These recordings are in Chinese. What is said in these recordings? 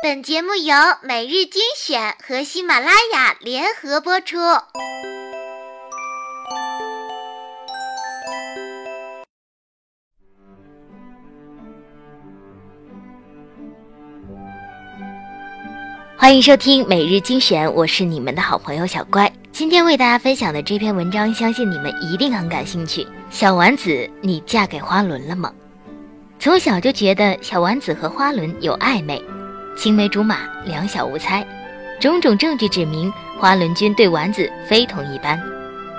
本节目由每日精选和喜马拉雅联合播出。欢迎收听每日精选，我是你们的好朋友小乖。今天为大家分享的这篇文章，相信你们一定很感兴趣。小丸子，你嫁给花轮了吗？从小就觉得小丸子和花轮有暧昧，青梅竹马，两小无猜。种种证据指明，花轮君对丸子非同一般，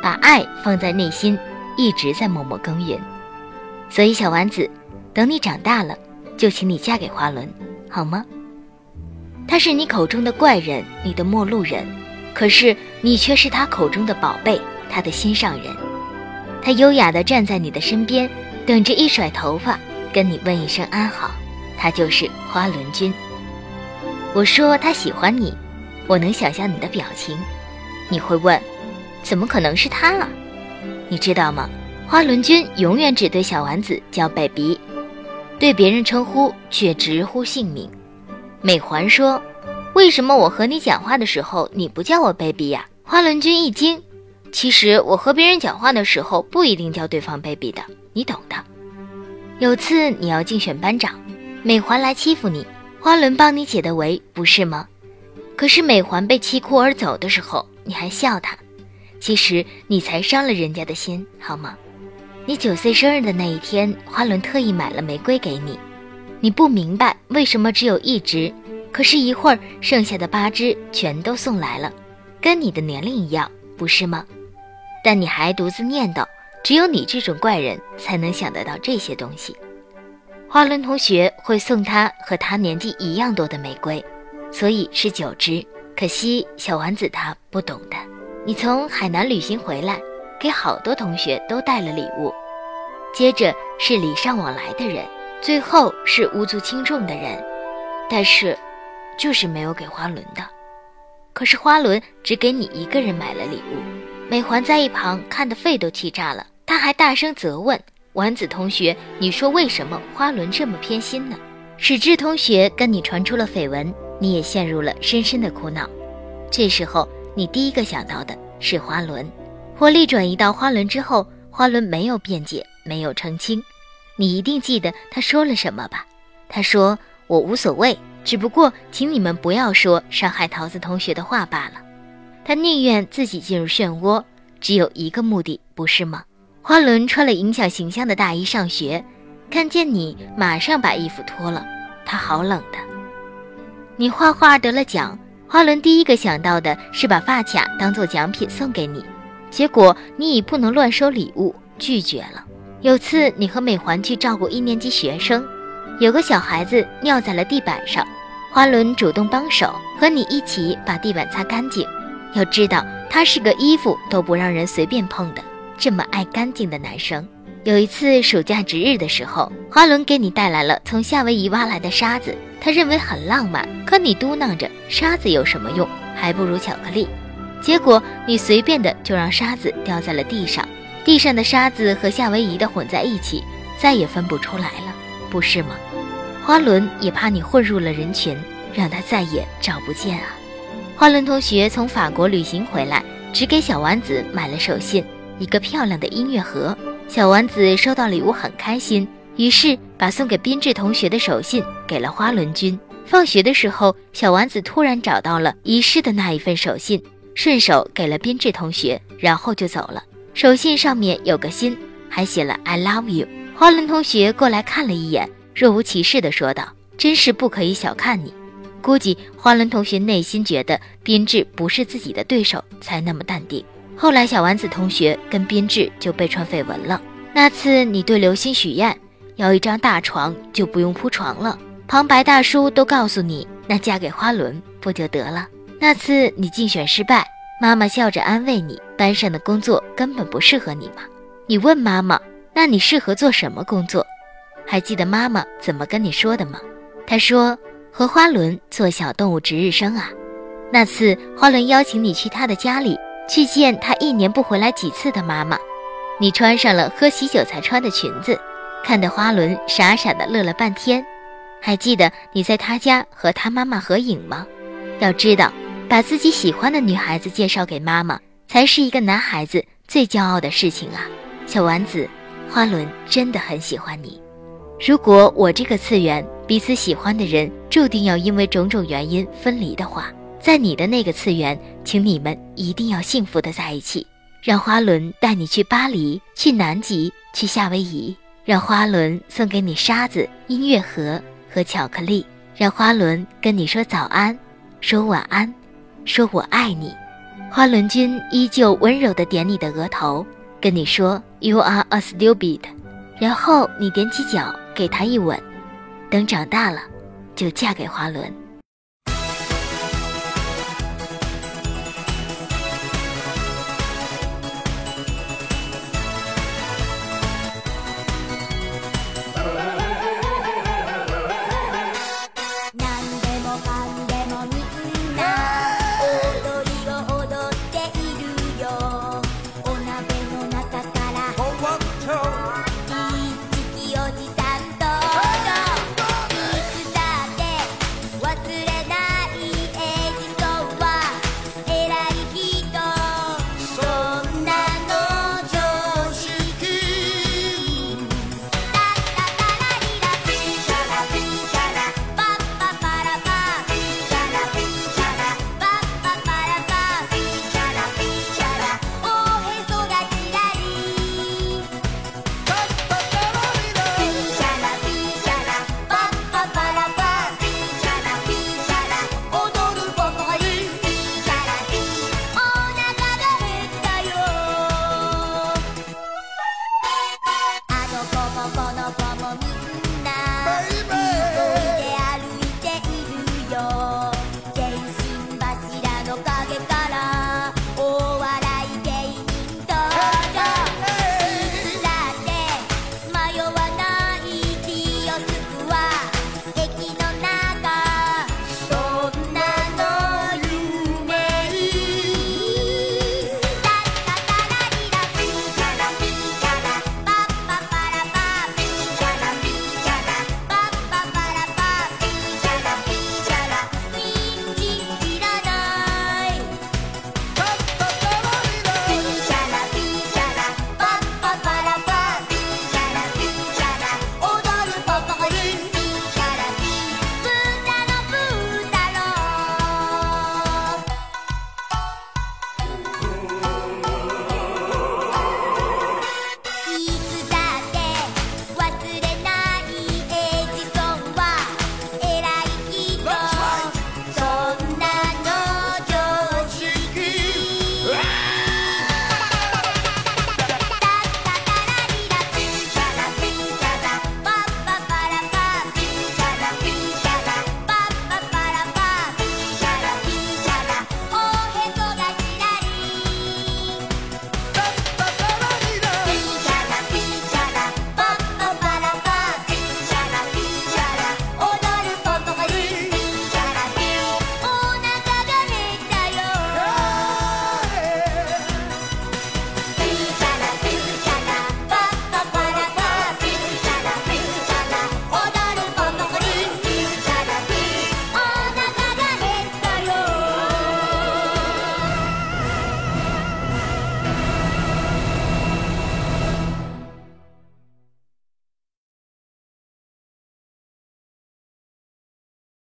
把爱放在内心，一直在默默耕耘。所以，小丸子，等你长大了，就请你嫁给花轮，好吗？他是你口中的怪人，你的陌路人，可是你却是他口中的宝贝，他的心上人。他优雅地站在你的身边，等着一甩头发，跟你问一声安好。他就是花轮君。我说他喜欢你，我能想象你的表情。你会问，怎么可能是他了？你知道吗？花轮君永远只对小丸子叫 baby，对别人称呼却直呼姓名。美环说：“为什么我和你讲话的时候你不叫我 baby 呀？”花轮君一惊：“其实我和别人讲话的时候不一定叫对方 baby 的，你懂的。”有次你要竞选班长，美环来欺负你，花轮帮你解的围，不是吗？可是美环被气哭而走的时候，你还笑他，其实你才伤了人家的心，好吗？你九岁生日的那一天，花轮特意买了玫瑰给你。你不明白为什么只有一只，可是，一会儿剩下的八只全都送来了，跟你的年龄一样，不是吗？但你还独自念叨，只有你这种怪人才能想得到这些东西。花轮同学会送他和他年纪一样多的玫瑰，所以是九只。可惜小丸子他不懂的。你从海南旅行回来，给好多同学都带了礼物，接着是礼尚往来的人。最后是无足轻重的人，但是，就是没有给花轮的。可是花轮只给你一个人买了礼物。美环在一旁看得肺都气炸了，他还大声责问丸子同学：“你说为什么花轮这么偏心呢？”史志同学跟你传出了绯闻，你也陷入了深深的苦恼。这时候，你第一个想到的是花轮。火力转移到花轮之后，花轮没有辩解，没有澄清。你一定记得他说了什么吧？他说：“我无所谓，只不过请你们不要说伤害桃子同学的话罢了。”他宁愿自己进入漩涡，只有一个目的，不是吗？花轮穿了影响形象的大衣上学，看见你马上把衣服脱了，他好冷的。你画画得了奖，花轮第一个想到的是把发卡当做奖品送给你，结果你以不能乱收礼物拒绝了。有次你和美环去照顾一年级学生，有个小孩子尿在了地板上，花轮主动帮手和你一起把地板擦干净。要知道他是个衣服都不让人随便碰的这么爱干净的男生。有一次暑假值日的时候，花轮给你带来了从夏威夷挖来的沙子，他认为很浪漫，可你嘟囔着沙子有什么用，还不如巧克力。结果你随便的就让沙子掉在了地上。地上的沙子和夏威夷的混在一起，再也分不出来了，不是吗？花轮也怕你混入了人群，让他再也找不见啊。花轮同学从法国旅行回来，只给小丸子买了手信，一个漂亮的音乐盒。小丸子收到礼物很开心，于是把送给宾智同学的手信给了花轮君。放学的时候，小丸子突然找到了遗失的那一份手信，顺手给了宾智同学，然后就走了。手信上面有个心，还写了 “I love you”。花轮同学过来看了一眼，若无其事地说道：“真是不可以小看你。”估计花轮同学内心觉得编制不是自己的对手，才那么淡定。后来小丸子同学跟编制就被传绯闻了。那次你对流星许愿，要一张大床就不用铺床了。旁白大叔都告诉你，那嫁给花轮不就得了？那次你竞选失败。妈妈笑着安慰你：“班上的工作根本不适合你嘛。”你问妈妈：“那你适合做什么工作？”还记得妈妈怎么跟你说的吗？她说：“和花轮做小动物值日生啊。”那次花轮邀请你去他的家里去见他一年不回来几次的妈妈，你穿上了喝喜酒才穿的裙子，看得花轮傻傻的乐了半天。还记得你在他家和他妈妈合影吗？要知道，把自己喜欢的女孩子介绍给妈妈，才是一个男孩子最骄傲的事情啊！小丸子，花轮真的很喜欢你。如果我这个次元彼此喜欢的人注定要因为种种原因分离的话，在你的那个次元，请你们一定要幸福的在一起。让花轮带你去巴黎，去南极，去夏威夷。让花轮送给你沙子、音乐盒和巧克力。让花轮跟你说早安，说晚安，说我爱你。花轮君依旧温柔地点你的额头，跟你说 “You are a stupid”。然后你踮起脚给他一吻。等长大了，就嫁给花轮。